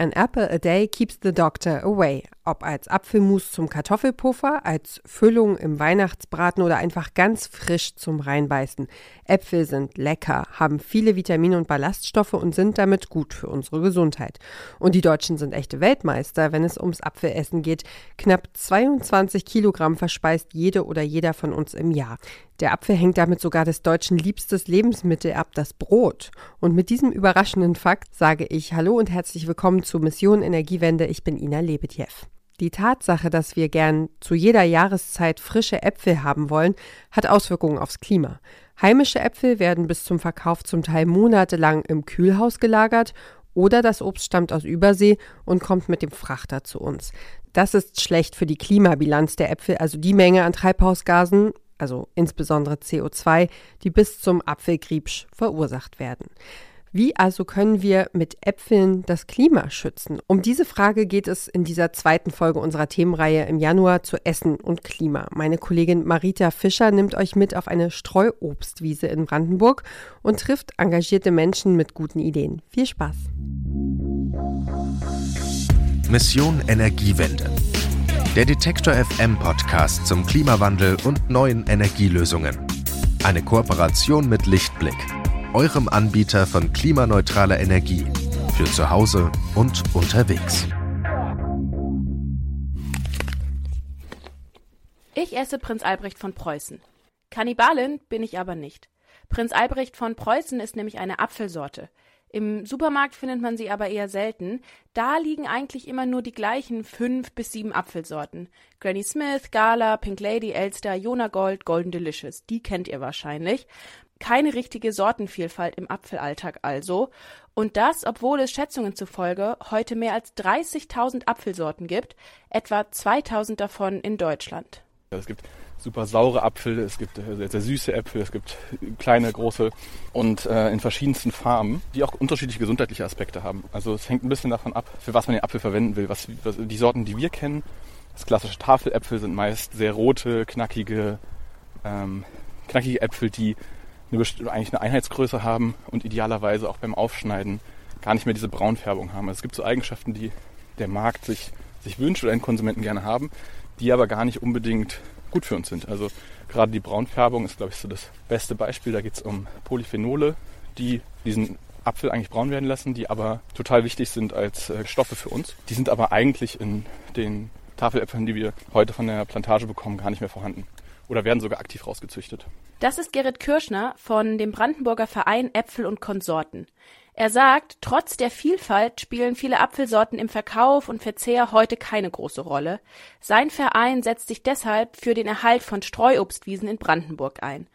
An apple a day keeps the doctor away. Ob als Apfelmus zum Kartoffelpuffer, als Füllung im Weihnachtsbraten oder einfach ganz frisch zum Reinbeißen. Äpfel sind lecker, haben viele Vitamine und Ballaststoffe und sind damit gut für unsere Gesundheit. Und die Deutschen sind echte Weltmeister, wenn es ums Apfelessen geht. Knapp 22 Kilogramm verspeist jede oder jeder von uns im Jahr. Der Apfel hängt damit sogar des Deutschen liebstes Lebensmittel ab, das Brot. Und mit diesem überraschenden Fakt sage ich Hallo und herzlich willkommen zu Mission Energiewende. Ich bin Ina Lebetjew. Die Tatsache, dass wir gern zu jeder Jahreszeit frische Äpfel haben wollen, hat Auswirkungen aufs Klima. Heimische Äpfel werden bis zum Verkauf zum Teil monatelang im Kühlhaus gelagert oder das Obst stammt aus Übersee und kommt mit dem Frachter zu uns. Das ist schlecht für die Klimabilanz der Äpfel, also die Menge an Treibhausgasen, also insbesondere CO2, die bis zum Apfelgriebsch verursacht werden. Wie also können wir mit Äpfeln das Klima schützen? Um diese Frage geht es in dieser zweiten Folge unserer Themenreihe im Januar zu Essen und Klima. Meine Kollegin Marita Fischer nimmt euch mit auf eine Streuobstwiese in Brandenburg und trifft engagierte Menschen mit guten Ideen. Viel Spaß! Mission Energiewende. Der Detektor FM Podcast zum Klimawandel und neuen Energielösungen. Eine Kooperation mit Lichtblick eurem Anbieter von klimaneutraler Energie für zu Hause und unterwegs. Ich esse Prinz Albrecht von Preußen. Kannibalin bin ich aber nicht. Prinz Albrecht von Preußen ist nämlich eine Apfelsorte. Im Supermarkt findet man sie aber eher selten. Da liegen eigentlich immer nur die gleichen fünf bis sieben Apfelsorten. Granny Smith, Gala, Pink Lady, Elster, Jona Gold, Golden Delicious. Die kennt ihr wahrscheinlich keine richtige Sortenvielfalt im Apfelalltag also. Und das, obwohl es Schätzungen zufolge heute mehr als 30.000 Apfelsorten gibt, etwa 2.000 davon in Deutschland. Es gibt super saure Apfel, es gibt äh, sehr, sehr süße Äpfel, es gibt kleine, große und äh, in verschiedensten Farben, die auch unterschiedliche gesundheitliche Aspekte haben. Also es hängt ein bisschen davon ab, für was man den Apfel verwenden will. Was, was die Sorten, die wir kennen, das klassische Tafeläpfel sind meist sehr rote, knackige, ähm, knackige Äpfel, die eine, eigentlich eine Einheitsgröße haben und idealerweise auch beim Aufschneiden gar nicht mehr diese Braunfärbung haben. Also es gibt so Eigenschaften, die der Markt sich, sich wünscht oder einen Konsumenten gerne haben, die aber gar nicht unbedingt gut für uns sind. Also gerade die Braunfärbung ist, glaube ich, so das beste Beispiel. Da geht es um Polyphenole, die diesen Apfel eigentlich braun werden lassen, die aber total wichtig sind als äh, Stoffe für uns. Die sind aber eigentlich in den Tafeläpfeln, die wir heute von der Plantage bekommen, gar nicht mehr vorhanden oder werden sogar aktiv rausgezüchtet. Das ist Gerrit Kirschner von dem Brandenburger Verein Äpfel und Konsorten. Er sagt, trotz der Vielfalt spielen viele Apfelsorten im Verkauf und Verzehr heute keine große Rolle. Sein Verein setzt sich deshalb für den Erhalt von Streuobstwiesen in Brandenburg ein.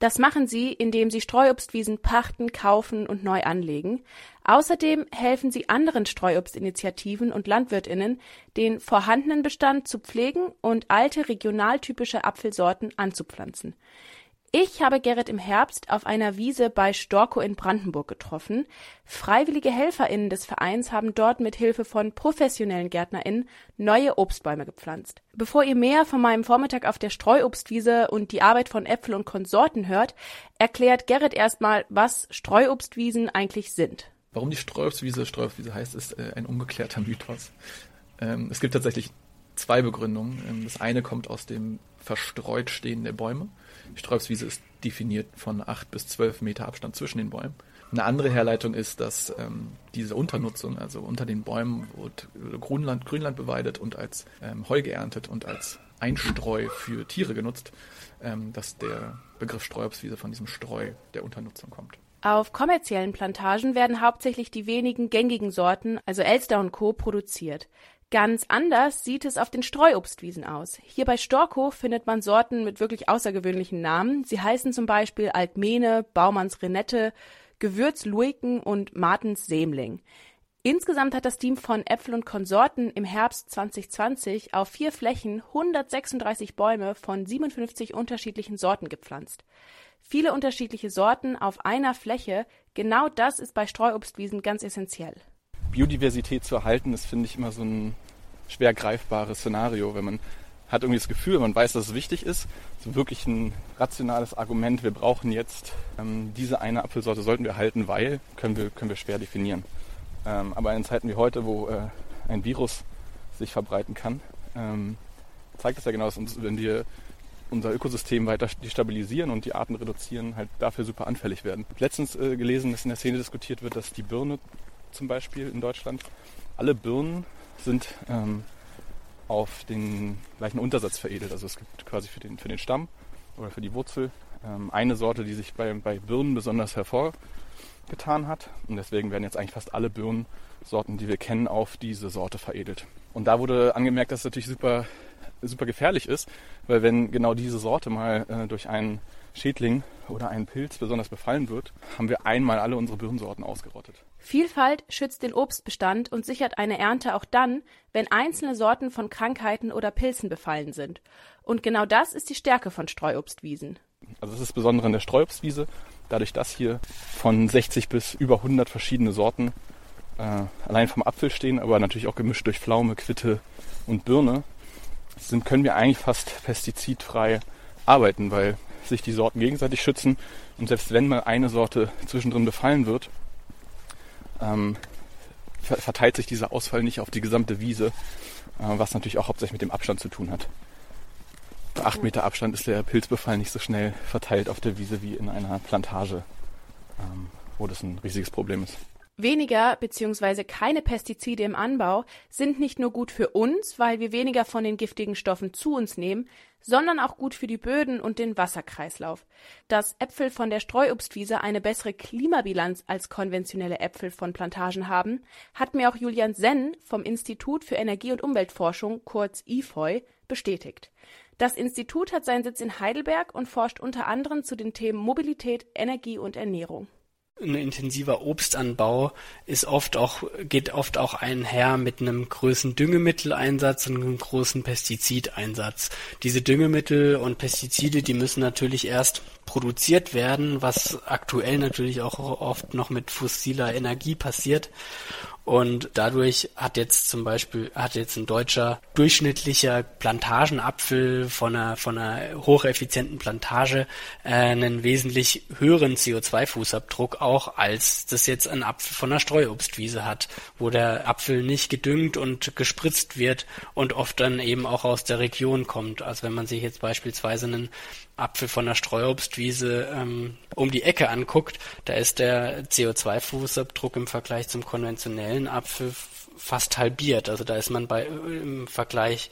Das machen sie, indem sie Streuobstwiesen pachten, kaufen und neu anlegen. Außerdem helfen sie anderen Streuobstinitiativen und Landwirtinnen, den vorhandenen Bestand zu pflegen und alte regionaltypische Apfelsorten anzupflanzen. Ich habe Gerrit im Herbst auf einer Wiese bei Storkow in Brandenburg getroffen. Freiwillige HelferInnen des Vereins haben dort mit Hilfe von professionellen GärtnerInnen neue Obstbäume gepflanzt. Bevor ihr mehr von meinem Vormittag auf der Streuobstwiese und die Arbeit von Äpfel und Konsorten hört, erklärt Gerrit erstmal, was Streuobstwiesen eigentlich sind. Warum die Streuobstwiese Streuobstwiese heißt, ist äh, ein ungeklärter Mythos. Ähm, es gibt tatsächlich zwei Begründungen. Ähm, das eine kommt aus dem verstreut stehen der Bäume. Streuobstwiese ist definiert von acht bis zwölf Meter Abstand zwischen den Bäumen. Eine andere Herleitung ist, dass ähm, diese Unternutzung, also unter den Bäumen wird Grünland, Grünland beweidet und als ähm, Heu geerntet und als Einstreu für Tiere genutzt, ähm, dass der Begriff Streuobstwiese von diesem Streu der Unternutzung kommt. Auf kommerziellen Plantagen werden hauptsächlich die wenigen gängigen Sorten, also Elster und Co., produziert. Ganz anders sieht es auf den Streuobstwiesen aus. Hier bei Storkow findet man Sorten mit wirklich außergewöhnlichen Namen. Sie heißen zum Beispiel Altmene, Baumanns Renette, Gewürz Luiken und Martens Sämling. Insgesamt hat das Team von Äpfel und Konsorten im Herbst 2020 auf vier Flächen 136 Bäume von 57 unterschiedlichen Sorten gepflanzt. Viele unterschiedliche Sorten auf einer Fläche, genau das ist bei Streuobstwiesen ganz essentiell. Biodiversität zu erhalten, ist, finde ich, immer so ein schwer greifbares Szenario, wenn man hat irgendwie das Gefühl, man weiß, dass es wichtig ist, so wirklich ein rationales Argument, wir brauchen jetzt ähm, diese eine Apfelsorte, sollten wir halten, weil, können wir, können wir schwer definieren. Ähm, aber in Zeiten wie heute, wo äh, ein Virus sich verbreiten kann, ähm, zeigt es ja genau, dass uns, wenn wir unser Ökosystem weiter destabilisieren und die Arten reduzieren, halt dafür super anfällig werden. Letztens äh, gelesen, dass in der Szene diskutiert wird, dass die Birne zum Beispiel in Deutschland, alle Birnen sind ähm, auf den gleichen Untersatz veredelt. Also es gibt quasi für den, für den Stamm oder für die Wurzel ähm, eine Sorte, die sich bei, bei Birnen besonders hervorgetan hat. Und deswegen werden jetzt eigentlich fast alle Birnensorten, die wir kennen, auf diese Sorte veredelt. Und da wurde angemerkt, dass es natürlich super, super gefährlich ist, weil wenn genau diese Sorte mal äh, durch einen Schädling oder einen Pilz besonders befallen wird, haben wir einmal alle unsere Birnensorten ausgerottet. Vielfalt schützt den Obstbestand und sichert eine Ernte auch dann, wenn einzelne Sorten von Krankheiten oder Pilzen befallen sind. Und genau das ist die Stärke von Streuobstwiesen. Also es ist besonders an der Streuobstwiese, dadurch, dass hier von 60 bis über 100 verschiedene Sorten äh, allein vom Apfel stehen, aber natürlich auch gemischt durch Pflaume, Quitte und Birne, sind, können wir eigentlich fast pestizidfrei arbeiten, weil sich die Sorten gegenseitig schützen und selbst wenn mal eine Sorte zwischendrin befallen wird, ähm, verteilt sich dieser Ausfall nicht auf die gesamte Wiese, äh, was natürlich auch hauptsächlich mit dem Abstand zu tun hat. Bei acht Meter Abstand ist der Pilzbefall nicht so schnell verteilt auf der Wiese wie in einer Plantage, ähm, wo das ein riesiges Problem ist. Weniger bzw. keine Pestizide im Anbau sind nicht nur gut für uns, weil wir weniger von den giftigen Stoffen zu uns nehmen, sondern auch gut für die Böden und den Wasserkreislauf. Dass Äpfel von der Streuobstwiese eine bessere Klimabilanz als konventionelle Äpfel von Plantagen haben, hat mir auch Julian Senn vom Institut für Energie- und Umweltforschung, kurz IFOI, bestätigt. Das Institut hat seinen Sitz in Heidelberg und forscht unter anderem zu den Themen Mobilität, Energie und Ernährung ein intensiver Obstanbau ist oft auch, geht oft auch einher mit einem großen Düngemitteleinsatz und einem großen Pestizideinsatz. Diese Düngemittel und Pestizide, die müssen natürlich erst produziert werden, was aktuell natürlich auch oft noch mit fossiler Energie passiert. Und dadurch hat jetzt zum Beispiel, hat jetzt ein deutscher durchschnittlicher Plantagenapfel von einer, von einer hocheffizienten Plantage äh, einen wesentlich höheren CO2-Fußabdruck auch, als das jetzt ein Apfel von einer Streuobstwiese hat, wo der Apfel nicht gedüngt und gespritzt wird und oft dann eben auch aus der Region kommt. Also wenn man sich jetzt beispielsweise einen Apfel von der Streuobstwiese ähm, um die Ecke anguckt, da ist der CO2-Fußabdruck im Vergleich zum konventionellen Apfel fast halbiert. Also da ist man bei im Vergleich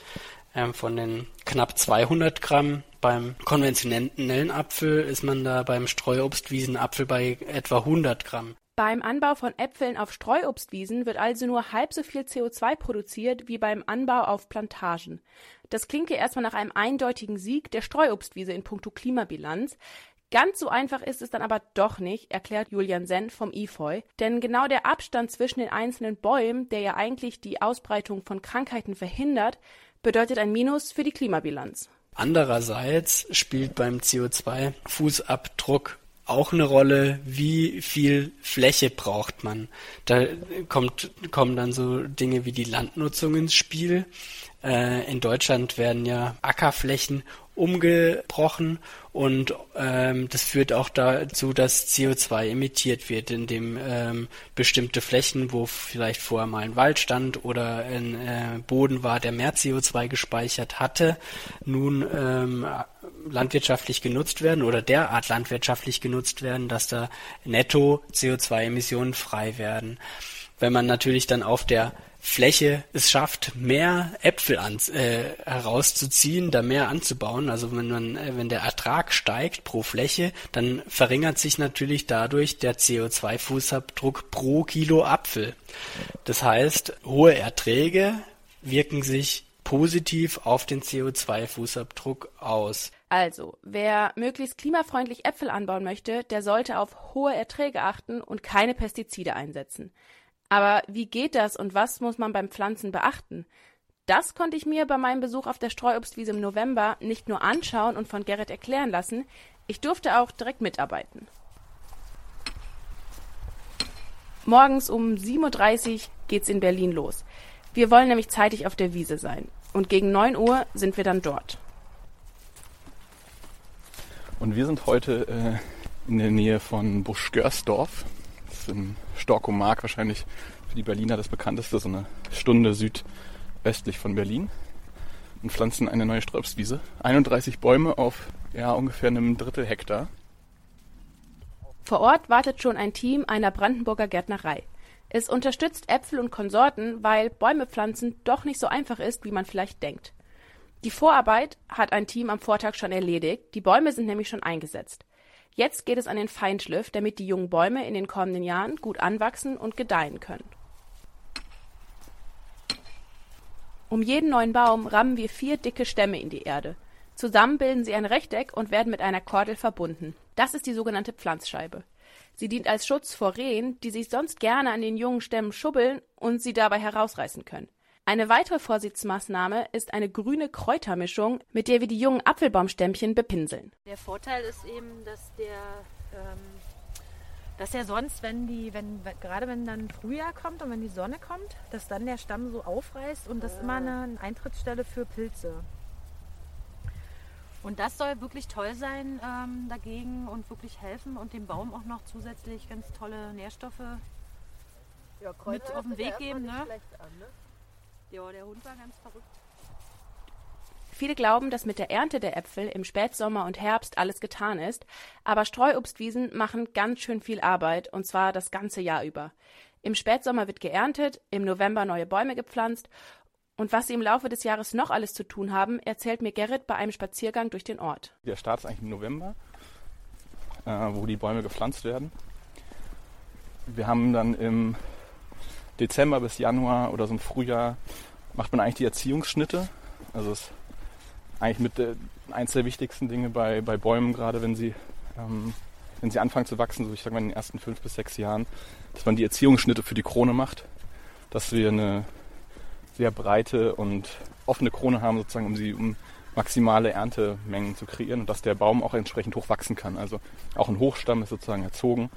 ähm, von den knapp 200 Gramm beim konventionellen Apfel ist man da beim Streuobstwiesenapfel bei etwa 100 Gramm. Beim Anbau von Äpfeln auf Streuobstwiesen wird also nur halb so viel CO2 produziert wie beim Anbau auf Plantagen. Das klingt ja erstmal nach einem eindeutigen Sieg der Streuobstwiese in puncto Klimabilanz. Ganz so einfach ist es dann aber doch nicht, erklärt Julian Senn vom IFOI, denn genau der Abstand zwischen den einzelnen Bäumen, der ja eigentlich die Ausbreitung von Krankheiten verhindert, bedeutet ein Minus für die Klimabilanz. Andererseits spielt beim CO2-Fußabdruck auch eine Rolle, wie viel Fläche braucht man. Da kommt, kommen dann so Dinge wie die Landnutzung ins Spiel. Äh, in Deutschland werden ja Ackerflächen umgebrochen und ähm, das führt auch dazu, dass CO2 emittiert wird, indem ähm, bestimmte Flächen, wo vielleicht vorher mal ein Wald stand oder ein äh, Boden war, der mehr CO2 gespeichert hatte, nun ähm, landwirtschaftlich genutzt werden oder derart landwirtschaftlich genutzt werden, dass da netto CO2-Emissionen frei werden. Wenn man natürlich dann auf der Fläche es schafft, mehr Äpfel an, äh, herauszuziehen, da mehr anzubauen. Also wenn man, äh, wenn der Ertrag steigt pro Fläche, dann verringert sich natürlich dadurch der CO2-Fußabdruck pro Kilo Apfel. Das heißt, hohe Erträge wirken sich positiv auf den CO2-Fußabdruck aus. Also, wer möglichst klimafreundlich Äpfel anbauen möchte, der sollte auf hohe Erträge achten und keine Pestizide einsetzen. Aber wie geht das und was muss man beim Pflanzen beachten? Das konnte ich mir bei meinem Besuch auf der Streuobstwiese im November nicht nur anschauen und von Gerrit erklären lassen, ich durfte auch direkt mitarbeiten. Morgens um 7.30 Uhr geht's in Berlin los. Wir wollen nämlich zeitig auf der Wiese sein. Und gegen 9 Uhr sind wir dann dort. Und wir sind heute äh, in der Nähe von Busch-Görsdorf in Storkomark wahrscheinlich für die Berliner das bekannteste, so eine Stunde südöstlich von Berlin und pflanzen eine neue Strobstwiese. 31 Bäume auf ja, ungefähr einem Drittel Hektar. Vor Ort wartet schon ein Team einer Brandenburger Gärtnerei. Es unterstützt Äpfel und Konsorten, weil Bäume pflanzen doch nicht so einfach ist, wie man vielleicht denkt. Die Vorarbeit hat ein Team am Vortag schon erledigt, die Bäume sind nämlich schon eingesetzt. Jetzt geht es an den Feinschliff, damit die jungen Bäume in den kommenden Jahren gut anwachsen und gedeihen können. Um jeden neuen Baum rammen wir vier dicke Stämme in die Erde. Zusammen bilden sie ein Rechteck und werden mit einer Kordel verbunden. Das ist die sogenannte Pflanzscheibe. Sie dient als Schutz vor Rehen, die sich sonst gerne an den jungen Stämmen schubbeln und sie dabei herausreißen können. Eine weitere Vorsichtsmaßnahme ist eine grüne Kräutermischung, mit der wir die jungen Apfelbaumstämmchen bepinseln. Der Vorteil ist eben, dass der ähm, dass er sonst, wenn die, wenn, gerade wenn dann Frühjahr kommt und wenn die Sonne kommt, dass dann der Stamm so aufreißt und das ist immer eine, eine Eintrittsstelle für Pilze. Und das soll wirklich toll sein ähm, dagegen und wirklich helfen und dem Baum auch noch zusätzlich ganz tolle Nährstoffe ja, mit auf den Weg geben. Ne? An, ne? Ja, der Hund war ganz verrückt. Viele glauben, dass mit der Ernte der Äpfel im Spätsommer und Herbst alles getan ist, aber Streuobstwiesen machen ganz schön viel Arbeit, und zwar das ganze Jahr über. Im Spätsommer wird geerntet, im November neue Bäume gepflanzt, und was sie im Laufe des Jahres noch alles zu tun haben, erzählt mir Gerrit bei einem Spaziergang durch den Ort. Der Start ist eigentlich im November, äh, wo die Bäume gepflanzt werden. Wir haben dann im Dezember bis Januar oder so im Frühjahr macht man eigentlich die Erziehungsschnitte. Also es eigentlich mit äh, eins der wichtigsten Dinge bei, bei Bäumen, gerade wenn sie, ähm, wenn sie anfangen zu wachsen, so ich sage mal in den ersten fünf bis sechs Jahren, dass man die Erziehungsschnitte für die Krone macht, dass wir eine sehr breite und offene Krone haben, sozusagen, um sie um maximale Erntemengen zu kreieren und dass der Baum auch entsprechend hoch wachsen kann. Also auch ein Hochstamm ist sozusagen erzogen.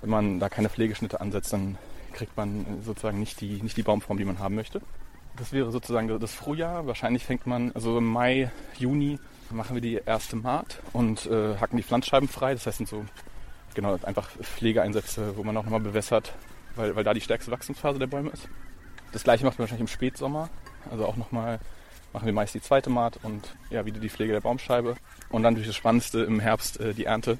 Wenn man da keine Pflegeschnitte ansetzt, dann kriegt man sozusagen nicht die, nicht die Baumform, die man haben möchte. Das wäre sozusagen das Frühjahr. Wahrscheinlich fängt man, also im Mai, Juni machen wir die erste Maat und äh, hacken die Pflanzscheiben frei. Das heißt, sind so genau einfach Pflegeeinsätze, wo man auch nochmal bewässert, weil, weil da die stärkste Wachstumsphase der Bäume ist. Das gleiche macht man wahrscheinlich im Spätsommer. Also auch nochmal machen wir meist die zweite Maat und ja, wieder die Pflege der Baumscheibe. Und dann durch das Spannendste im Herbst äh, die Ernte.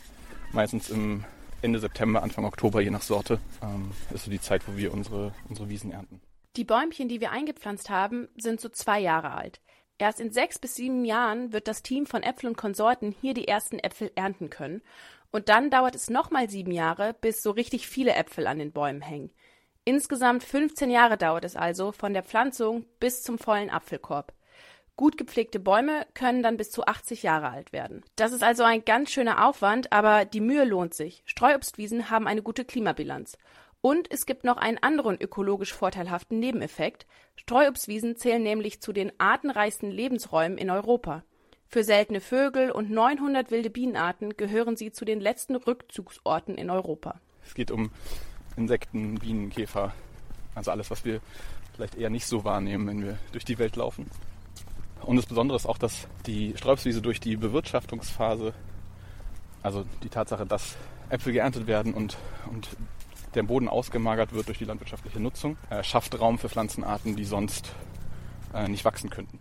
Meistens im Ende September, Anfang Oktober, je nach Sorte, ähm, ist so die Zeit, wo wir unsere, unsere Wiesen ernten. Die Bäumchen, die wir eingepflanzt haben, sind so zwei Jahre alt. Erst in sechs bis sieben Jahren wird das Team von Äpfel und Konsorten hier die ersten Äpfel ernten können. Und dann dauert es nochmal sieben Jahre, bis so richtig viele Äpfel an den Bäumen hängen. Insgesamt 15 Jahre dauert es also von der Pflanzung bis zum vollen Apfelkorb. Gut gepflegte Bäume können dann bis zu 80 Jahre alt werden. Das ist also ein ganz schöner Aufwand, aber die Mühe lohnt sich. Streuobstwiesen haben eine gute Klimabilanz. Und es gibt noch einen anderen ökologisch vorteilhaften Nebeneffekt. Streuobstwiesen zählen nämlich zu den artenreichsten Lebensräumen in Europa. Für seltene Vögel und 900 wilde Bienenarten gehören sie zu den letzten Rückzugsorten in Europa. Es geht um Insekten, Bienen, Käfer, also alles, was wir vielleicht eher nicht so wahrnehmen, wenn wir durch die Welt laufen. Und das Besondere ist auch, dass die Sträubswiese durch die Bewirtschaftungsphase, also die Tatsache, dass Äpfel geerntet werden und, und der Boden ausgemagert wird durch die landwirtschaftliche Nutzung, äh, schafft Raum für Pflanzenarten, die sonst äh, nicht wachsen könnten.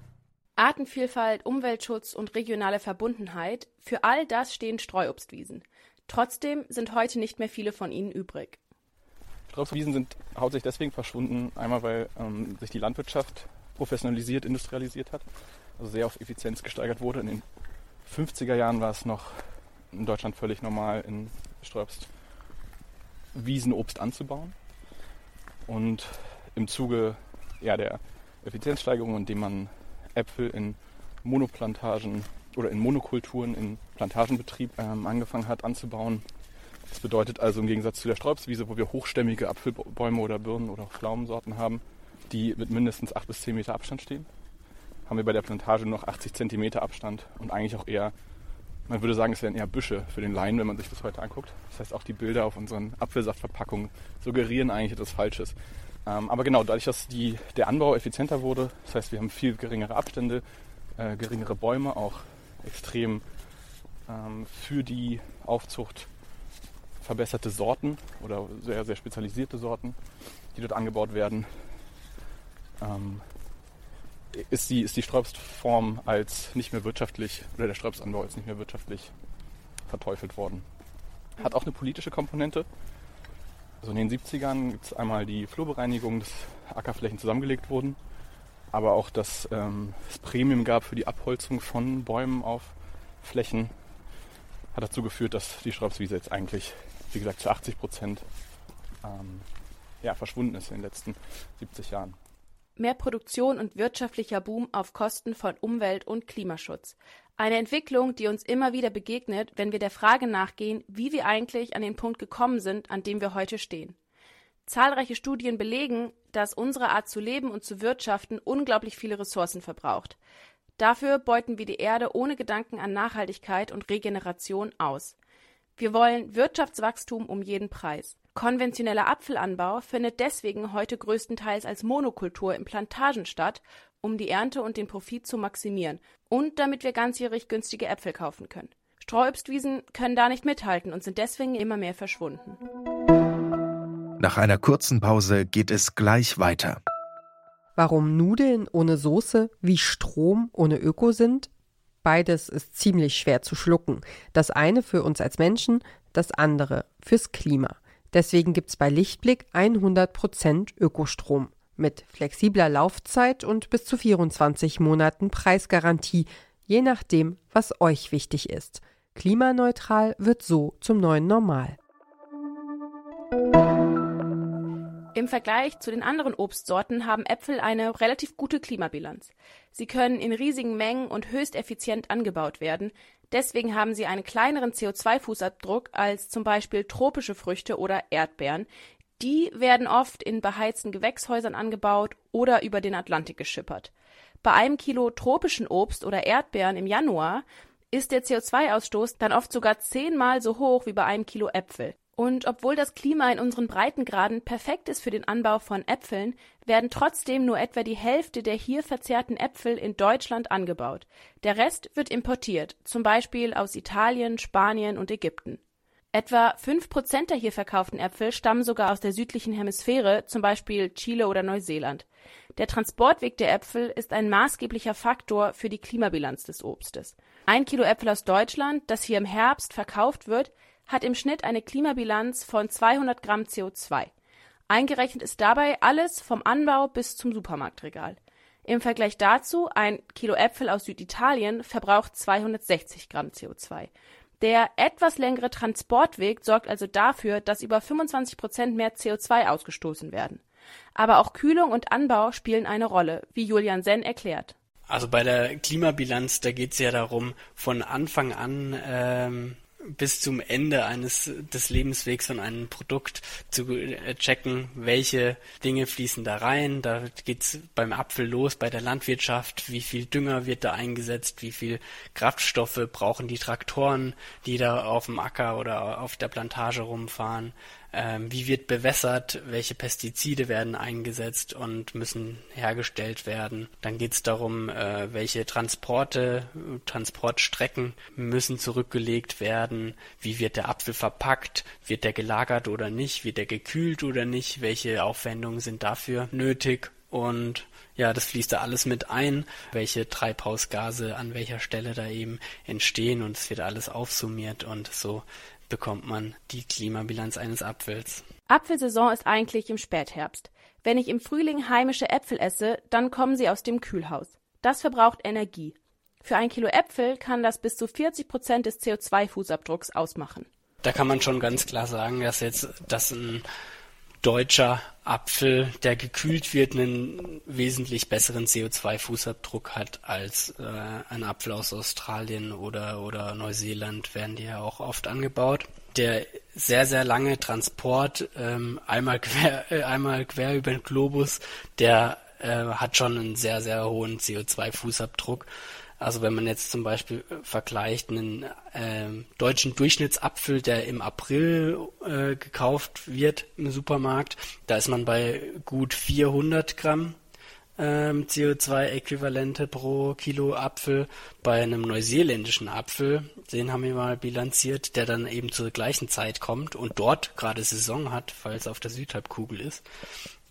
Artenvielfalt, Umweltschutz und regionale Verbundenheit, für all das stehen Streuobstwiesen. Trotzdem sind heute nicht mehr viele von ihnen übrig. Streuobstwiesen sind hauptsächlich deswegen verschwunden, einmal weil ähm, sich die Landwirtschaft professionalisiert, industrialisiert hat, also sehr auf Effizienz gesteigert wurde. In den 50er Jahren war es noch in Deutschland völlig normal, in Streuobst Wiesenobst anzubauen. Und im Zuge ja, der Effizienzsteigerung, indem man Äpfel in Monoplantagen oder in Monokulturen in Plantagenbetrieb ähm, angefangen hat anzubauen. Das bedeutet also im Gegensatz zu der Sträubswiese, wo wir hochstämmige Apfelbäume oder Birnen oder Pflaumensorten haben, die mit mindestens 8 bis 10 Meter Abstand stehen, haben wir bei der Plantage noch 80 Zentimeter Abstand und eigentlich auch eher man würde sagen, es wären eher Büsche für den Laien, wenn man sich das heute anguckt. Das heißt, auch die Bilder auf unseren Apfelsaftverpackungen suggerieren eigentlich etwas Falsches. Ähm, aber genau, dadurch, dass die, der Anbau effizienter wurde, das heißt, wir haben viel geringere Abstände, äh, geringere Bäume, auch extrem ähm, für die Aufzucht verbesserte Sorten oder sehr, sehr spezialisierte Sorten, die dort angebaut werden, ähm, ist die, ist die Sträubsform als nicht mehr wirtschaftlich oder der Sträubsanbau als nicht mehr wirtschaftlich verteufelt worden. Hat auch eine politische Komponente. Also in den 70ern gibt es einmal die Flurbereinigung, dass Ackerflächen zusammengelegt wurden, aber auch, dass ähm, es Premium gab für die Abholzung von Bäumen auf Flächen, hat dazu geführt, dass die Sträubswiese jetzt eigentlich, wie gesagt, zu 80 Prozent ähm, ja, verschwunden ist in den letzten 70 Jahren. Mehr Produktion und wirtschaftlicher Boom auf Kosten von Umwelt und Klimaschutz. Eine Entwicklung, die uns immer wieder begegnet, wenn wir der Frage nachgehen, wie wir eigentlich an den Punkt gekommen sind, an dem wir heute stehen. Zahlreiche Studien belegen, dass unsere Art zu leben und zu wirtschaften unglaublich viele Ressourcen verbraucht. Dafür beuten wir die Erde ohne Gedanken an Nachhaltigkeit und Regeneration aus. Wir wollen Wirtschaftswachstum um jeden Preis. Konventioneller Apfelanbau findet deswegen heute größtenteils als Monokultur in Plantagen statt, um die Ernte und den Profit zu maximieren und damit wir ganzjährig günstige Äpfel kaufen können. Streuobstwiesen können da nicht mithalten und sind deswegen immer mehr verschwunden. Nach einer kurzen Pause geht es gleich weiter. Warum Nudeln ohne Soße wie Strom ohne Öko sind? Beides ist ziemlich schwer zu schlucken. Das eine für uns als Menschen, das andere fürs Klima. Deswegen gibt es bei Lichtblick 100% Ökostrom mit flexibler Laufzeit und bis zu 24 Monaten Preisgarantie, je nachdem, was euch wichtig ist. Klimaneutral wird so zum neuen Normal. Im Vergleich zu den anderen Obstsorten haben Äpfel eine relativ gute Klimabilanz. Sie können in riesigen Mengen und höchst effizient angebaut werden, Deswegen haben sie einen kleineren CO2-Fußabdruck als zum Beispiel tropische Früchte oder Erdbeeren. Die werden oft in beheizten Gewächshäusern angebaut oder über den Atlantik geschippert. Bei einem Kilo tropischen Obst oder Erdbeeren im Januar ist der CO2-Ausstoß dann oft sogar zehnmal so hoch wie bei einem Kilo Äpfel. Und obwohl das Klima in unseren Breitengraden perfekt ist für den Anbau von Äpfeln, werden trotzdem nur etwa die Hälfte der hier verzehrten Äpfel in Deutschland angebaut. Der Rest wird importiert, zum Beispiel aus Italien, Spanien und Ägypten. Etwa fünf Prozent der hier verkauften Äpfel stammen sogar aus der südlichen Hemisphäre, zum Beispiel Chile oder Neuseeland. Der Transportweg der Äpfel ist ein maßgeblicher Faktor für die Klimabilanz des Obstes. Ein Kilo Äpfel aus Deutschland, das hier im Herbst verkauft wird, hat im Schnitt eine Klimabilanz von 200 Gramm CO2. Eingerechnet ist dabei alles vom Anbau bis zum Supermarktregal. Im Vergleich dazu ein Kilo Äpfel aus Süditalien verbraucht 260 Gramm CO2. Der etwas längere Transportweg sorgt also dafür, dass über 25 Prozent mehr CO2 ausgestoßen werden. Aber auch Kühlung und Anbau spielen eine Rolle, wie Julian Senn erklärt. Also bei der Klimabilanz, da geht es ja darum, von Anfang an ähm, bis zum Ende eines des Lebenswegs von einem Produkt zu äh, checken, welche Dinge fließen da rein. Da geht's beim Apfel los, bei der Landwirtschaft, wie viel Dünger wird da eingesetzt, wie viel Kraftstoffe brauchen die Traktoren, die da auf dem Acker oder auf der Plantage rumfahren ähm, wie wird bewässert, welche Pestizide werden eingesetzt und müssen hergestellt werden. Dann geht es darum, äh, welche Transporte, Transportstrecken müssen zurückgelegt werden, wie wird der Apfel verpackt, wird der gelagert oder nicht, wird der gekühlt oder nicht, welche Aufwendungen sind dafür nötig? Und ja, das fließt da alles mit ein, welche Treibhausgase an welcher Stelle da eben entstehen und es wird alles aufsummiert und so bekommt man die Klimabilanz eines Apfels. Apfelsaison ist eigentlich im Spätherbst. Wenn ich im Frühling heimische Äpfel esse, dann kommen sie aus dem Kühlhaus. Das verbraucht Energie. Für ein Kilo Äpfel kann das bis zu 40 Prozent des CO2-Fußabdrucks ausmachen. Da kann man schon ganz klar sagen, dass jetzt dass ein deutscher Apfel, der gekühlt wird, einen wesentlich besseren CO2-Fußabdruck hat als äh, ein Apfel aus Australien oder, oder Neuseeland, werden die ja auch oft angebaut. Der sehr, sehr lange Transport, ähm, einmal, quer, äh, einmal quer über den Globus, der äh, hat schon einen sehr, sehr hohen CO2-Fußabdruck. Also wenn man jetzt zum Beispiel äh, vergleicht einen äh, deutschen Durchschnittsapfel, der im April äh, gekauft wird im Supermarkt, da ist man bei gut 400 Gramm ähm, CO2-Äquivalente pro Kilo Apfel. Bei einem neuseeländischen Apfel, den haben wir mal bilanziert, der dann eben zur gleichen Zeit kommt und dort gerade Saison hat, weil es auf der Südhalbkugel ist,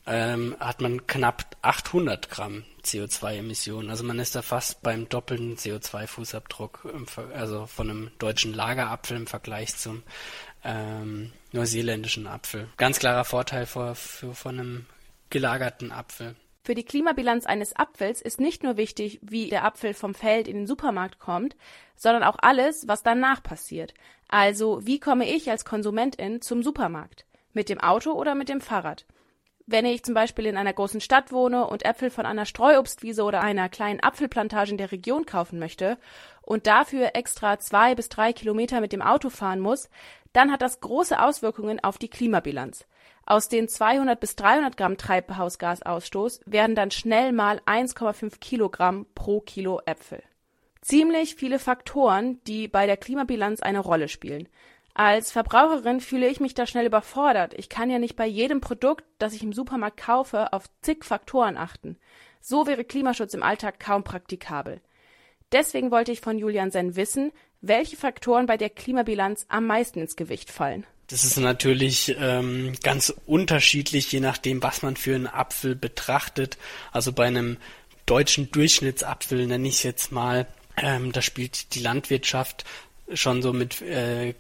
ähm, hat man knapp 800 Gramm CO2-Emissionen. Also man ist da fast beim doppelten CO2-Fußabdruck, also von einem deutschen Lagerapfel im Vergleich zum ähm, neuseeländischen Apfel. Ganz klarer Vorteil vor, für, von einem gelagerten Apfel. Für die Klimabilanz eines Apfels ist nicht nur wichtig, wie der Apfel vom Feld in den Supermarkt kommt, sondern auch alles, was danach passiert. Also, wie komme ich als Konsumentin zum Supermarkt? Mit dem Auto oder mit dem Fahrrad? Wenn ich zum Beispiel in einer großen Stadt wohne und Äpfel von einer Streuobstwiese oder einer kleinen Apfelplantage in der Region kaufen möchte und dafür extra zwei bis drei Kilometer mit dem Auto fahren muss, dann hat das große Auswirkungen auf die Klimabilanz. Aus den 200 bis 300 Gramm Treibhausgasausstoß werden dann schnell mal 1,5 Kilogramm pro Kilo Äpfel. Ziemlich viele Faktoren, die bei der Klimabilanz eine Rolle spielen. Als Verbraucherin fühle ich mich da schnell überfordert. Ich kann ja nicht bei jedem Produkt, das ich im Supermarkt kaufe, auf zig Faktoren achten. So wäre Klimaschutz im Alltag kaum praktikabel. Deswegen wollte ich von Julian Senn wissen, welche Faktoren bei der Klimabilanz am meisten ins Gewicht fallen. Das ist natürlich ähm, ganz unterschiedlich, je nachdem, was man für einen Apfel betrachtet. Also bei einem deutschen Durchschnittsapfel nenne ich es jetzt mal, ähm, da spielt die Landwirtschaft schon so mit äh,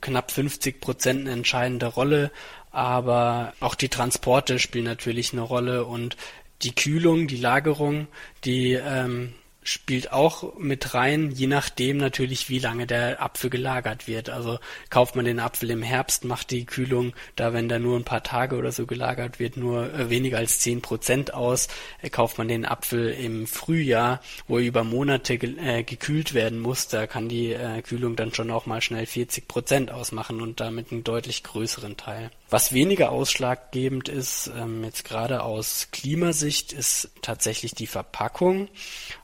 knapp 50 Prozent eine entscheidende Rolle, aber auch die Transporte spielen natürlich eine Rolle. Und die Kühlung, die Lagerung, die ähm, spielt auch mit rein, je nachdem natürlich, wie lange der Apfel gelagert wird. Also kauft man den Apfel im Herbst, macht die Kühlung da, wenn der nur ein paar Tage oder so gelagert wird, nur äh, weniger als zehn Prozent aus. Äh, kauft man den Apfel im Frühjahr, wo er über Monate ge äh, gekühlt werden muss, da kann die äh, Kühlung dann schon auch mal schnell 40 Prozent ausmachen und damit einen deutlich größeren Teil. Was weniger ausschlaggebend ist, ähm, jetzt gerade aus Klimasicht, ist tatsächlich die Verpackung.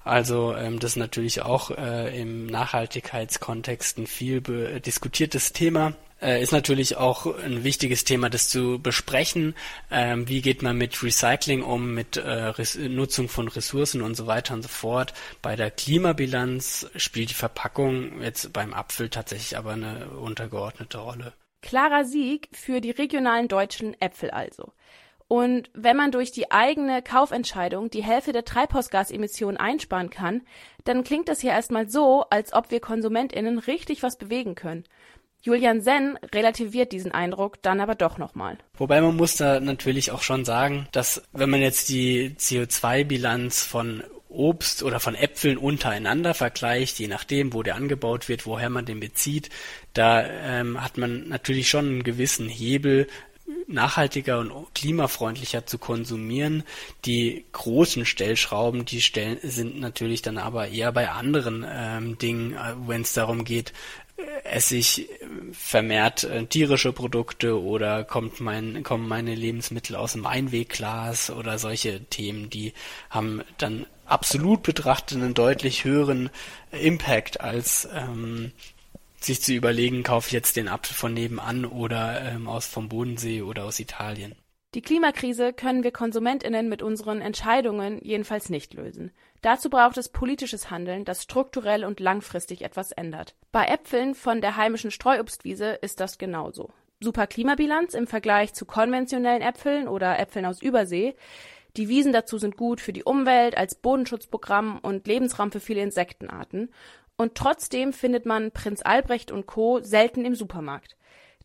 Also ähm, das ist natürlich auch äh, im Nachhaltigkeitskontext ein viel diskutiertes Thema. Äh, ist natürlich auch ein wichtiges Thema, das zu besprechen. Ähm, wie geht man mit Recycling um, mit äh, Nutzung von Ressourcen und so weiter und so fort. Bei der Klimabilanz spielt die Verpackung jetzt beim Apfel tatsächlich aber eine untergeordnete Rolle. Klarer Sieg für die regionalen deutschen Äpfel also. Und wenn man durch die eigene Kaufentscheidung die Hälfte der Treibhausgasemissionen einsparen kann, dann klingt das hier erstmal so, als ob wir KonsumentInnen richtig was bewegen können. Julian Senn relativiert diesen Eindruck dann aber doch nochmal. Wobei man muss da natürlich auch schon sagen, dass wenn man jetzt die CO2-Bilanz von Obst oder von Äpfeln untereinander vergleicht, je nachdem, wo der angebaut wird, woher man den bezieht, da ähm, hat man natürlich schon einen gewissen Hebel, nachhaltiger und klimafreundlicher zu konsumieren. Die großen Stellschrauben, die stellen, sind natürlich dann aber eher bei anderen ähm, Dingen, äh, wenn es darum geht, äh, esse ich vermehrt äh, tierische Produkte oder kommt mein, kommen meine Lebensmittel aus dem Einwegglas oder solche Themen, die haben dann absolut betrachtet einen deutlich höheren Impact als ähm, sich zu überlegen, kaufe ich jetzt den Apfel von nebenan oder ähm, aus vom Bodensee oder aus Italien. Die Klimakrise können wir Konsumentinnen mit unseren Entscheidungen jedenfalls nicht lösen. Dazu braucht es politisches Handeln, das strukturell und langfristig etwas ändert. Bei Äpfeln von der heimischen Streuobstwiese ist das genauso. Super Klimabilanz im Vergleich zu konventionellen Äpfeln oder Äpfeln aus Übersee. Die Wiesen dazu sind gut für die Umwelt, als Bodenschutzprogramm und Lebensraum für viele Insektenarten. Und trotzdem findet man Prinz Albrecht und Co. selten im Supermarkt.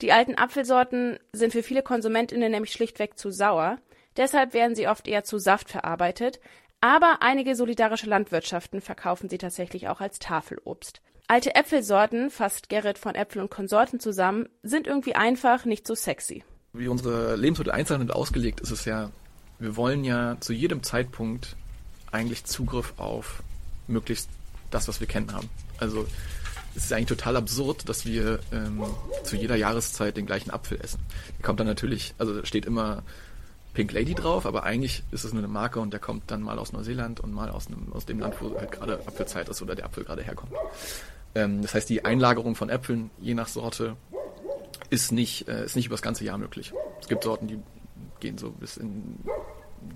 Die alten Apfelsorten sind für viele Konsumentinnen nämlich schlichtweg zu sauer. Deshalb werden sie oft eher zu Saft verarbeitet. Aber einige solidarische Landwirtschaften verkaufen sie tatsächlich auch als Tafelobst. Alte Äpfelsorten, fasst Gerrit von Äpfel und Konsorten zusammen, sind irgendwie einfach nicht so sexy. Wie unsere Lebensmittel einzeln ausgelegt ist es ja, wir wollen ja zu jedem Zeitpunkt eigentlich Zugriff auf möglichst das, was wir kennen haben. Also es ist eigentlich total absurd, dass wir ähm, zu jeder Jahreszeit den gleichen Apfel essen. Der kommt dann natürlich, also steht immer Pink Lady drauf, aber eigentlich ist es nur eine Marke und der kommt dann mal aus Neuseeland und mal aus, einem, aus dem Land, wo halt gerade Apfelzeit ist oder der Apfel gerade herkommt. Ähm, das heißt, die Einlagerung von Äpfeln, je nach Sorte, ist nicht, äh, ist nicht über das ganze Jahr möglich. Es gibt Sorten, die gehen so bis in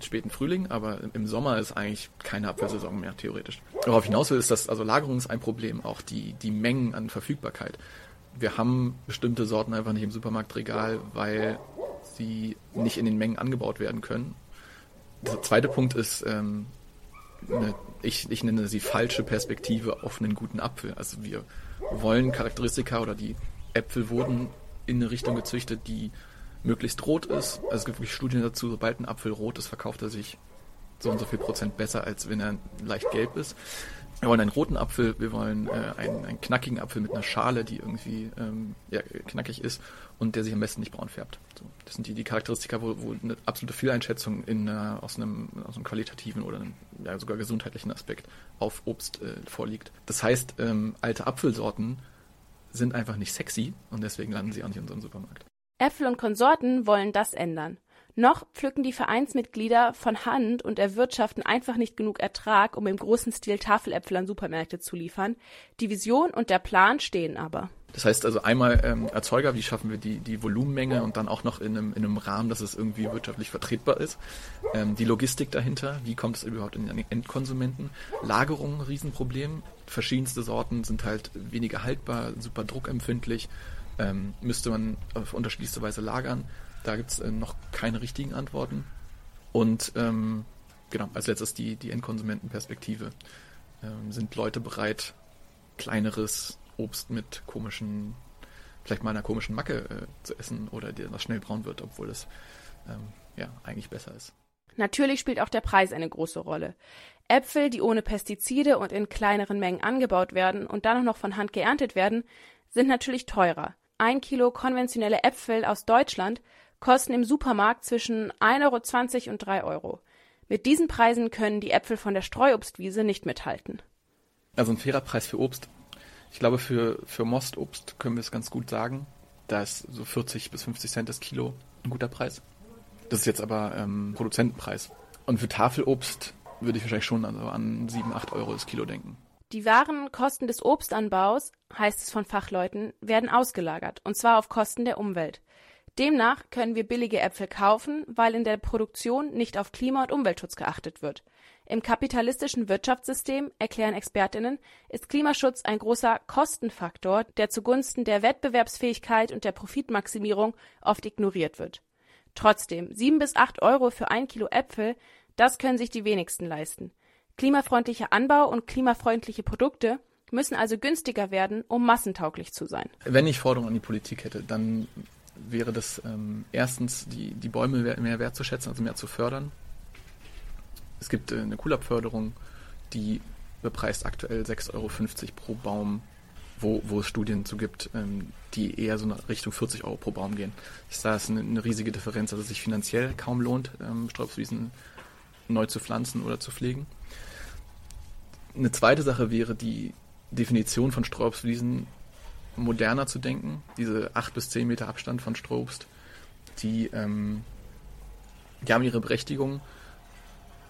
späten Frühling, aber im Sommer ist eigentlich keine Apfelsaison mehr, theoretisch. Worauf hinaus will, ist, dass also Lagerung ist ein Problem, auch die, die Mengen an Verfügbarkeit. Wir haben bestimmte Sorten einfach nicht im Supermarktregal, weil sie nicht in den Mengen angebaut werden können. Der zweite Punkt ist, ähm, eine, ich, ich nenne sie falsche Perspektive auf einen guten Apfel. Also wir wollen Charakteristika oder die Äpfel wurden in eine Richtung gezüchtet, die möglichst rot ist. Also es gibt wirklich Studien dazu, sobald ein Apfel rot ist, verkauft er sich so und so viel Prozent besser, als wenn er leicht gelb ist. Wir wollen einen roten Apfel, wir wollen äh, einen, einen knackigen Apfel mit einer Schale, die irgendwie ähm, ja, knackig ist und der sich am besten nicht braun färbt. So, das sind die, die Charakteristika, wo, wo eine absolute Fehleinschätzung in, äh, aus, einem, aus einem qualitativen oder einem, ja, sogar gesundheitlichen Aspekt auf Obst äh, vorliegt. Das heißt, ähm, alte Apfelsorten sind einfach nicht sexy und deswegen landen sie auch nicht in unserem Supermarkt. Äpfel und Konsorten wollen das ändern. Noch pflücken die Vereinsmitglieder von Hand und erwirtschaften einfach nicht genug Ertrag, um im großen Stil Tafeläpfel an Supermärkte zu liefern. Die Vision und der Plan stehen aber. Das heißt also einmal ähm, Erzeuger, wie schaffen wir die, die Volumenmenge und dann auch noch in einem, in einem Rahmen, dass es irgendwie wirtschaftlich vertretbar ist. Ähm, die Logistik dahinter, wie kommt es überhaupt in den Endkonsumenten? Lagerung, Riesenproblem. Verschiedenste Sorten sind halt weniger haltbar, super druckempfindlich. Ähm, müsste man auf unterschiedlichste Weise lagern. Da gibt es äh, noch keine richtigen Antworten. Und ähm, genau, als letztes die, die Endkonsumentenperspektive. Ähm, sind Leute bereit, kleineres Obst mit komischen, vielleicht mal einer komischen Macke äh, zu essen oder die, was schnell braun wird, obwohl es ähm, ja eigentlich besser ist. Natürlich spielt auch der Preis eine große Rolle. Äpfel, die ohne Pestizide und in kleineren Mengen angebaut werden und dann auch noch von Hand geerntet werden, sind natürlich teurer. Ein Kilo konventionelle Äpfel aus Deutschland kosten im Supermarkt zwischen 1,20 Euro und 3 Euro. Mit diesen Preisen können die Äpfel von der Streuobstwiese nicht mithalten. Also ein fairer Preis für Obst. Ich glaube, für, für Mostobst können wir es ganz gut sagen. Da ist so 40 bis 50 Cent das Kilo ein guter Preis. Das ist jetzt aber ähm, Produzentenpreis. Und für Tafelobst würde ich wahrscheinlich schon also an 7, 8 Euro das Kilo denken. Die wahren Kosten des Obstanbaus, heißt es von Fachleuten, werden ausgelagert, und zwar auf Kosten der Umwelt. Demnach können wir billige Äpfel kaufen, weil in der Produktion nicht auf Klima- und Umweltschutz geachtet wird. Im kapitalistischen Wirtschaftssystem, erklären Expertinnen, ist Klimaschutz ein großer Kostenfaktor, der zugunsten der Wettbewerbsfähigkeit und der Profitmaximierung oft ignoriert wird. Trotzdem, sieben bis acht Euro für ein Kilo Äpfel, das können sich die wenigsten leisten. Klimafreundlicher Anbau und klimafreundliche Produkte müssen also günstiger werden, um massentauglich zu sein. Wenn ich Forderungen an die Politik hätte, dann wäre das ähm, erstens, die, die Bäume mehr wertzuschätzen, also mehr zu fördern. Es gibt äh, eine Kulabförderung, die bepreist aktuell 6,50 Euro pro Baum, wo, wo es Studien zu gibt, ähm, die eher so nach Richtung 40 Euro pro Baum gehen. Das ist eine, eine riesige Differenz, dass es sich finanziell kaum lohnt, ähm, Sträuchswiesen neu zu pflanzen oder zu pflegen. Eine zweite Sache wäre die Definition von Sträuchswiesen moderner zu denken. Diese acht bis zehn Meter Abstand von Strohobst, die, ähm, die haben ihre Berechtigung.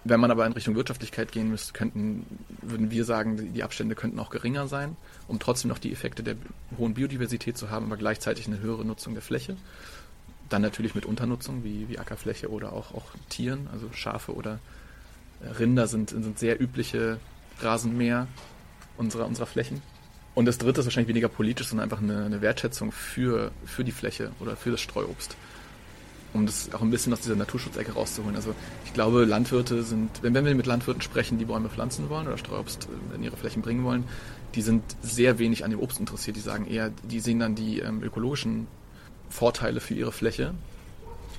Wenn man aber in Richtung Wirtschaftlichkeit gehen müsste, könnten, würden wir sagen, die Abstände könnten auch geringer sein, um trotzdem noch die Effekte der hohen Biodiversität zu haben, aber gleichzeitig eine höhere Nutzung der Fläche. Dann natürlich mit Unternutzung wie, wie Ackerfläche oder auch, auch Tieren, also Schafe oder äh, Rinder sind, sind sehr übliche Rasenmäher unserer, unserer Flächen. Und das dritte ist wahrscheinlich weniger politisch, sondern einfach eine, eine Wertschätzung für, für die Fläche oder für das Streuobst. Um das auch ein bisschen aus dieser Naturschutzecke rauszuholen. Also ich glaube, Landwirte sind, wenn, wenn wir mit Landwirten sprechen, die Bäume pflanzen wollen oder Streuobst in ihre Flächen bringen wollen, die sind sehr wenig an dem Obst interessiert. Die sagen eher, die sehen dann die ähm, ökologischen Vorteile für ihre Fläche,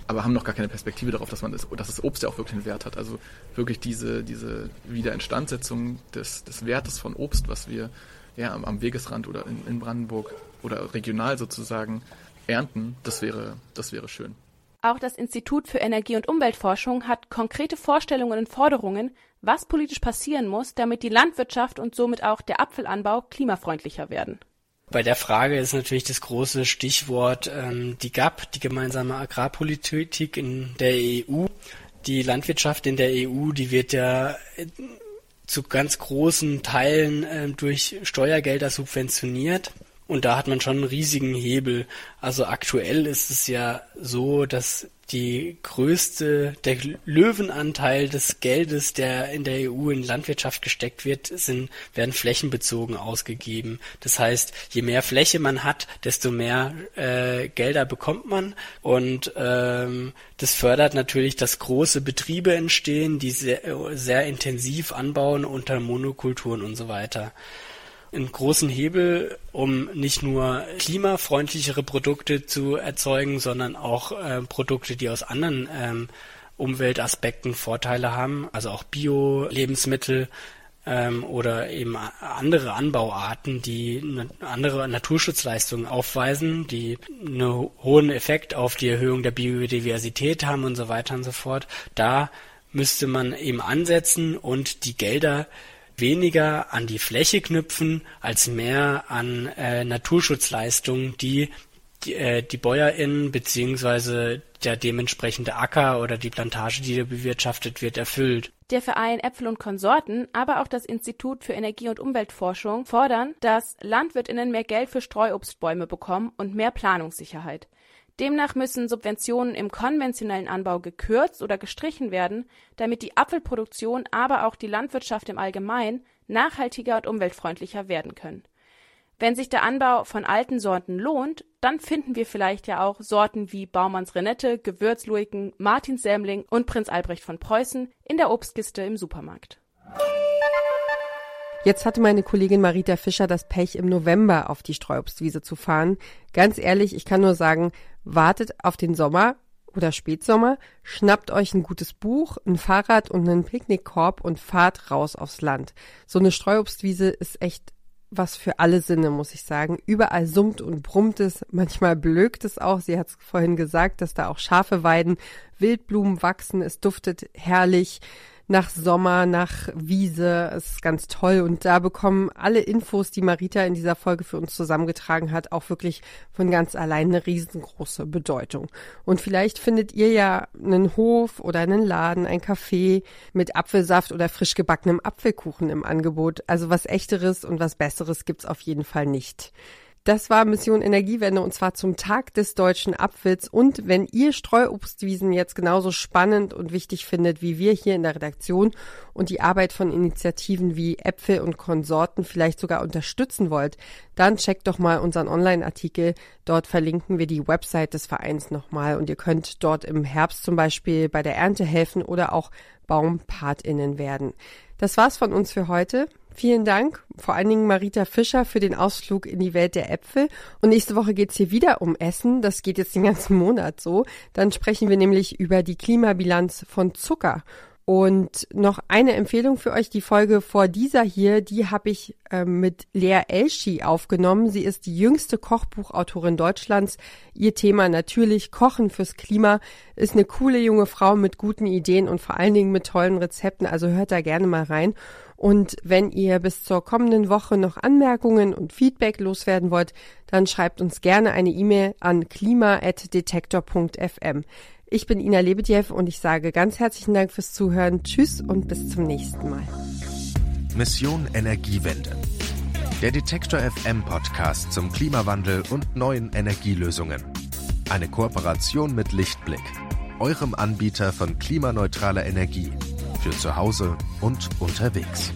aber haben noch gar keine Perspektive darauf, dass man das, dass das Obst ja auch wirklich einen Wert hat. Also wirklich diese, diese Wiederinstandsetzung des, des Wertes von Obst, was wir ja, am, am Wegesrand oder in, in Brandenburg oder regional sozusagen ernten, das wäre, das wäre schön. Auch das Institut für Energie- und Umweltforschung hat konkrete Vorstellungen und Forderungen, was politisch passieren muss, damit die Landwirtschaft und somit auch der Apfelanbau klimafreundlicher werden. Bei der Frage ist natürlich das große Stichwort ähm, die GAP, die gemeinsame Agrarpolitik in der EU. Die Landwirtschaft in der EU, die wird ja zu ganz großen Teilen äh, durch Steuergelder subventioniert. Und da hat man schon einen riesigen Hebel. Also aktuell ist es ja so, dass die größte, der Löwenanteil des Geldes, der in der EU in Landwirtschaft gesteckt wird, sind, werden flächenbezogen ausgegeben. Das heißt, je mehr Fläche man hat, desto mehr äh, Gelder bekommt man. Und ähm, das fördert natürlich, dass große Betriebe entstehen, die sehr, sehr intensiv anbauen unter Monokulturen und so weiter einen großen Hebel, um nicht nur klimafreundlichere Produkte zu erzeugen, sondern auch äh, Produkte, die aus anderen ähm, Umweltaspekten Vorteile haben, also auch Bio-Lebensmittel ähm, oder eben andere Anbauarten, die andere Naturschutzleistungen aufweisen, die einen hohen Effekt auf die Erhöhung der Biodiversität haben und so weiter und so fort. Da müsste man eben ansetzen und die Gelder weniger an die Fläche knüpfen als mehr an äh, Naturschutzleistungen, die die, äh, die BäuerInnen beziehungsweise der dementsprechende Acker oder die Plantage, die da bewirtschaftet wird, erfüllt. Der Verein Äpfel und Konsorten, aber auch das Institut für Energie- und Umweltforschung fordern, dass LandwirtInnen mehr Geld für Streuobstbäume bekommen und mehr Planungssicherheit. Demnach müssen Subventionen im konventionellen Anbau gekürzt oder gestrichen werden, damit die Apfelproduktion, aber auch die Landwirtschaft im Allgemeinen nachhaltiger und umweltfreundlicher werden können. Wenn sich der Anbau von alten Sorten lohnt, dann finden wir vielleicht ja auch Sorten wie Baumanns Renette, Gewürzluiken, Martinssämling und Prinz Albrecht von Preußen in der Obstkiste im Supermarkt. Jetzt hatte meine Kollegin Marita Fischer das Pech, im November auf die Streuobstwiese zu fahren. Ganz ehrlich, ich kann nur sagen, wartet auf den Sommer oder Spätsommer, schnappt euch ein gutes Buch, ein Fahrrad und einen Picknickkorb und fahrt raus aufs Land. So eine Streuobstwiese ist echt was für alle Sinne, muss ich sagen. Überall summt und brummt es, manchmal blökt es auch. Sie hat es vorhin gesagt, dass da auch Schafe weiden, Wildblumen wachsen, es duftet herrlich nach Sommer, nach Wiese. Es ist ganz toll. Und da bekommen alle Infos, die Marita in dieser Folge für uns zusammengetragen hat, auch wirklich von ganz allein eine riesengroße Bedeutung. Und vielleicht findet ihr ja einen Hof oder einen Laden, ein Café mit Apfelsaft oder frisch gebackenem Apfelkuchen im Angebot. Also was echteres und was besseres gibt's auf jeden Fall nicht. Das war Mission Energiewende und zwar zum Tag des deutschen Apfels. Und wenn ihr Streuobstwiesen jetzt genauso spannend und wichtig findet wie wir hier in der Redaktion und die Arbeit von Initiativen wie Äpfel und Konsorten vielleicht sogar unterstützen wollt, dann checkt doch mal unseren Online-Artikel. Dort verlinken wir die Website des Vereins nochmal und ihr könnt dort im Herbst zum Beispiel bei der Ernte helfen oder auch BaumpatInnen werden. Das war's von uns für heute. Vielen Dank, vor allen Dingen Marita Fischer für den Ausflug in die Welt der Äpfel. Und nächste Woche geht's hier wieder um Essen. Das geht jetzt den ganzen Monat so. Dann sprechen wir nämlich über die Klimabilanz von Zucker. Und noch eine Empfehlung für euch, die Folge vor dieser hier, die habe ich äh, mit Lea Elschi aufgenommen. Sie ist die jüngste Kochbuchautorin Deutschlands. Ihr Thema natürlich Kochen fürs Klima ist eine coole junge Frau mit guten Ideen und vor allen Dingen mit tollen Rezepten. Also hört da gerne mal rein. Und wenn ihr bis zur kommenden Woche noch Anmerkungen und Feedback loswerden wollt, dann schreibt uns gerne eine E-Mail an klima.detektor.fm. Ich bin Ina Lebedjew und ich sage ganz herzlichen Dank fürs Zuhören. Tschüss und bis zum nächsten Mal. Mission Energiewende. Der Detektor FM Podcast zum Klimawandel und neuen Energielösungen. Eine Kooperation mit Lichtblick, eurem Anbieter von klimaneutraler Energie für zu Hause und unterwegs.